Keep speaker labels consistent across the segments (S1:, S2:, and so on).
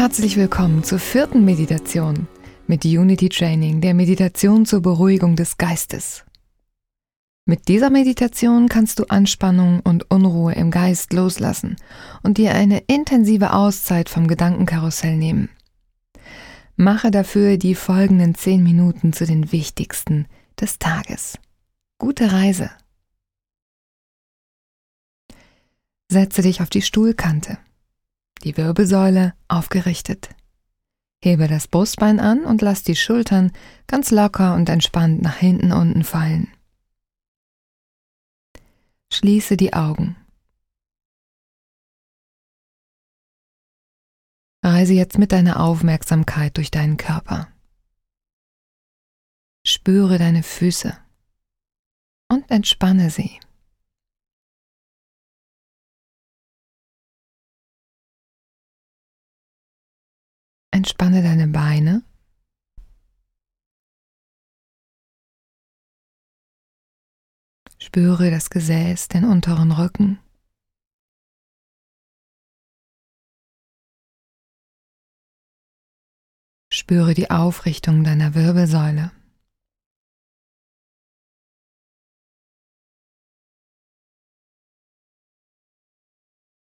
S1: Herzlich willkommen zur vierten Meditation mit Unity Training, der Meditation zur Beruhigung des Geistes. Mit dieser Meditation kannst du Anspannung und Unruhe im Geist loslassen und dir eine intensive Auszeit vom Gedankenkarussell nehmen. Mache dafür die folgenden zehn Minuten zu den wichtigsten des Tages. Gute Reise! Setze dich auf die Stuhlkante die Wirbelsäule aufgerichtet. Hebe das Brustbein an und lass die Schultern ganz locker und entspannt nach hinten unten fallen. Schließe die Augen. Reise jetzt mit deiner Aufmerksamkeit durch deinen Körper. Spüre deine Füße und entspanne sie. Entspanne deine Beine. Spüre das Gesäß, den unteren Rücken. Spüre die Aufrichtung deiner Wirbelsäule.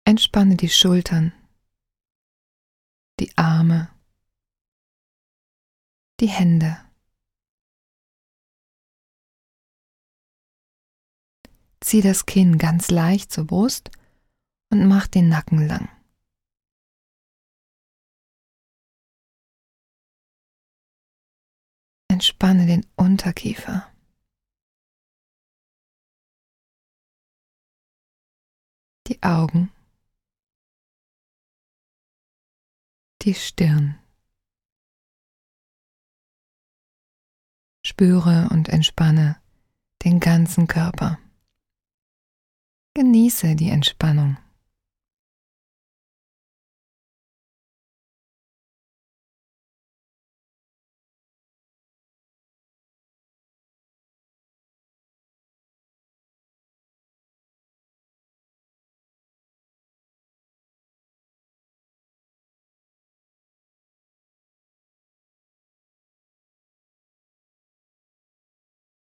S1: Entspanne die Schultern, die Arme die Hände. Zieh das Kinn ganz leicht zur Brust und mach den Nacken lang. Entspanne den Unterkiefer. Die Augen. Die Stirn. Spüre und entspanne den ganzen Körper. Genieße die Entspannung.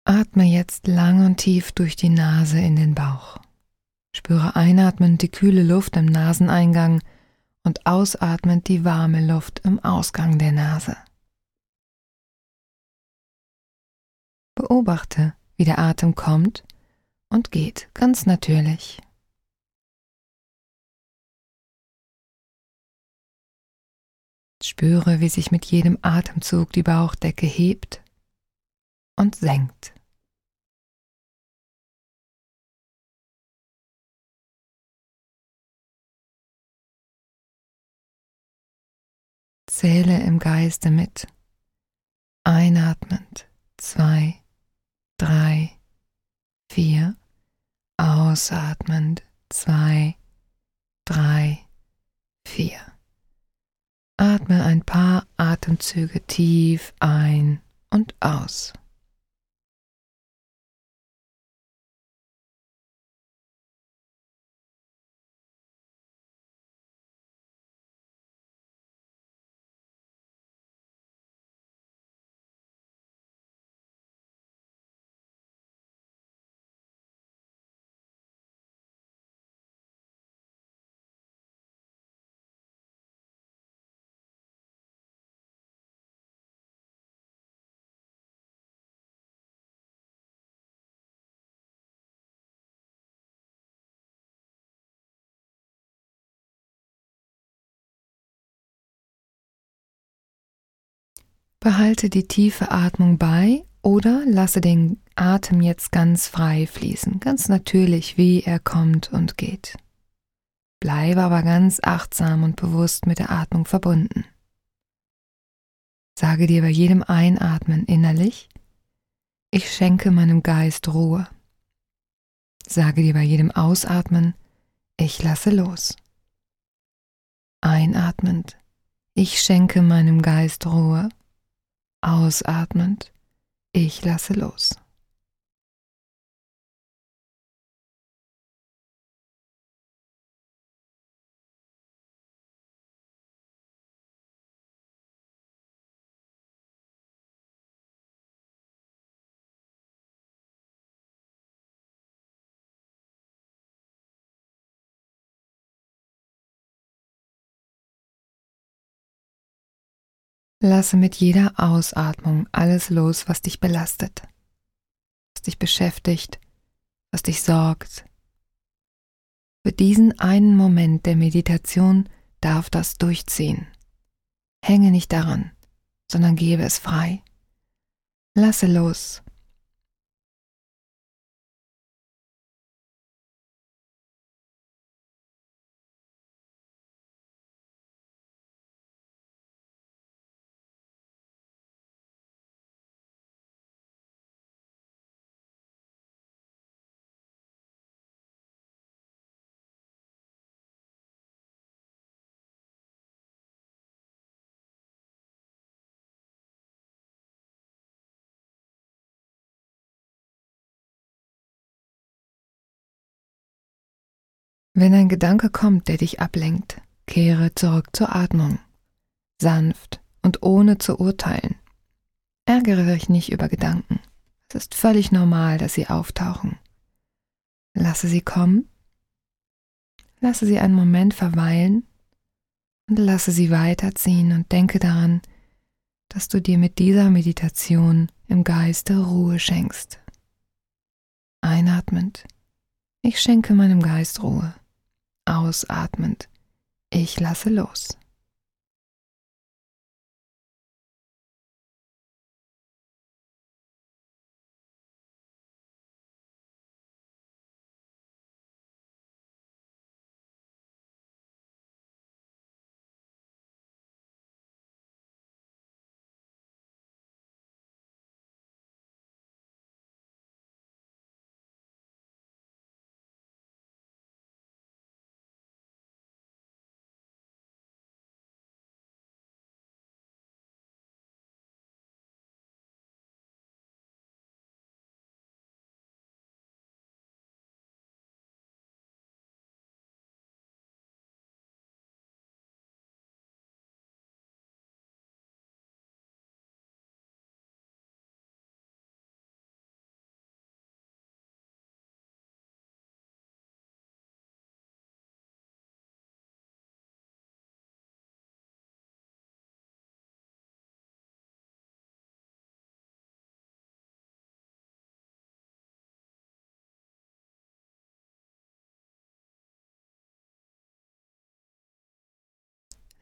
S1: Atme jetzt lang und tief durch die Nase in den Bauch. Spüre einatmend die kühle Luft im Naseneingang und ausatmend die warme Luft im Ausgang der Nase. Beobachte, wie der Atem kommt und geht, ganz natürlich. Spüre, wie sich mit jedem Atemzug die Bauchdecke hebt und senkt. Zähle im Geiste mit. Einatmend zwei, drei, vier. Ausatmend zwei, drei, vier. Atme ein paar Atemzüge tief ein und aus. Behalte die tiefe Atmung bei oder lasse den Atem jetzt ganz frei fließen, ganz natürlich, wie er kommt und geht. Bleibe aber ganz achtsam und bewusst mit der Atmung verbunden. Sage dir bei jedem Einatmen innerlich, ich schenke meinem Geist Ruhe. Sage dir bei jedem Ausatmen, ich lasse los. Einatmend, ich schenke meinem Geist Ruhe. Ausatmend, ich lasse los. Lasse mit jeder Ausatmung alles los, was dich belastet, was dich beschäftigt, was dich sorgt. Für diesen einen Moment der Meditation darf das durchziehen. Hänge nicht daran, sondern gebe es frei. Lasse los. Wenn ein Gedanke kommt, der dich ablenkt, kehre zurück zur Atmung, sanft und ohne zu urteilen. Ärgere dich nicht über Gedanken. Es ist völlig normal, dass sie auftauchen. Lasse sie kommen, lasse sie einen Moment verweilen und lasse sie weiterziehen und denke daran, dass du dir mit dieser Meditation im Geiste Ruhe schenkst. Einatmend. Ich schenke meinem Geist Ruhe ausatmend. Ich lasse los.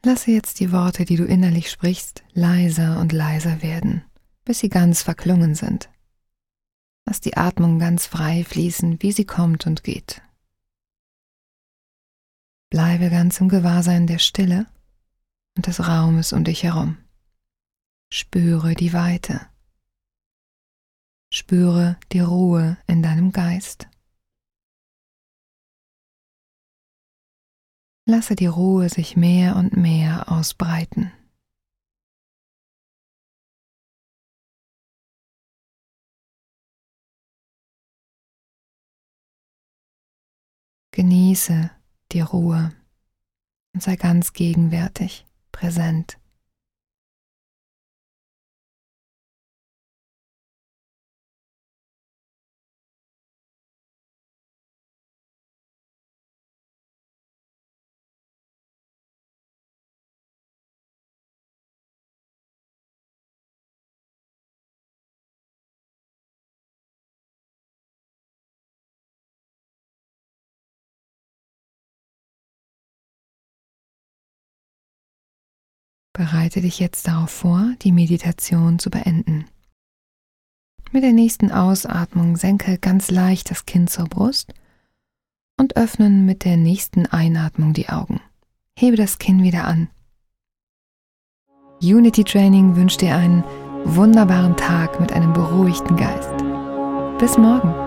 S1: Lasse jetzt die Worte, die du innerlich sprichst, leiser und leiser werden, bis sie ganz verklungen sind. Lass die Atmung ganz frei fließen, wie sie kommt und geht. Bleibe ganz im Gewahrsein der Stille und des Raumes um dich herum. Spüre die Weite. Spüre die Ruhe in deinem Geist. Lasse die Ruhe sich mehr und mehr ausbreiten. Genieße die Ruhe und sei ganz gegenwärtig, präsent. Bereite dich jetzt darauf vor, die Meditation zu beenden. Mit der nächsten Ausatmung senke ganz leicht das Kinn zur Brust und öffnen mit der nächsten Einatmung die Augen. Hebe das Kinn wieder an. Unity Training wünscht dir einen wunderbaren Tag mit einem beruhigten Geist. Bis morgen.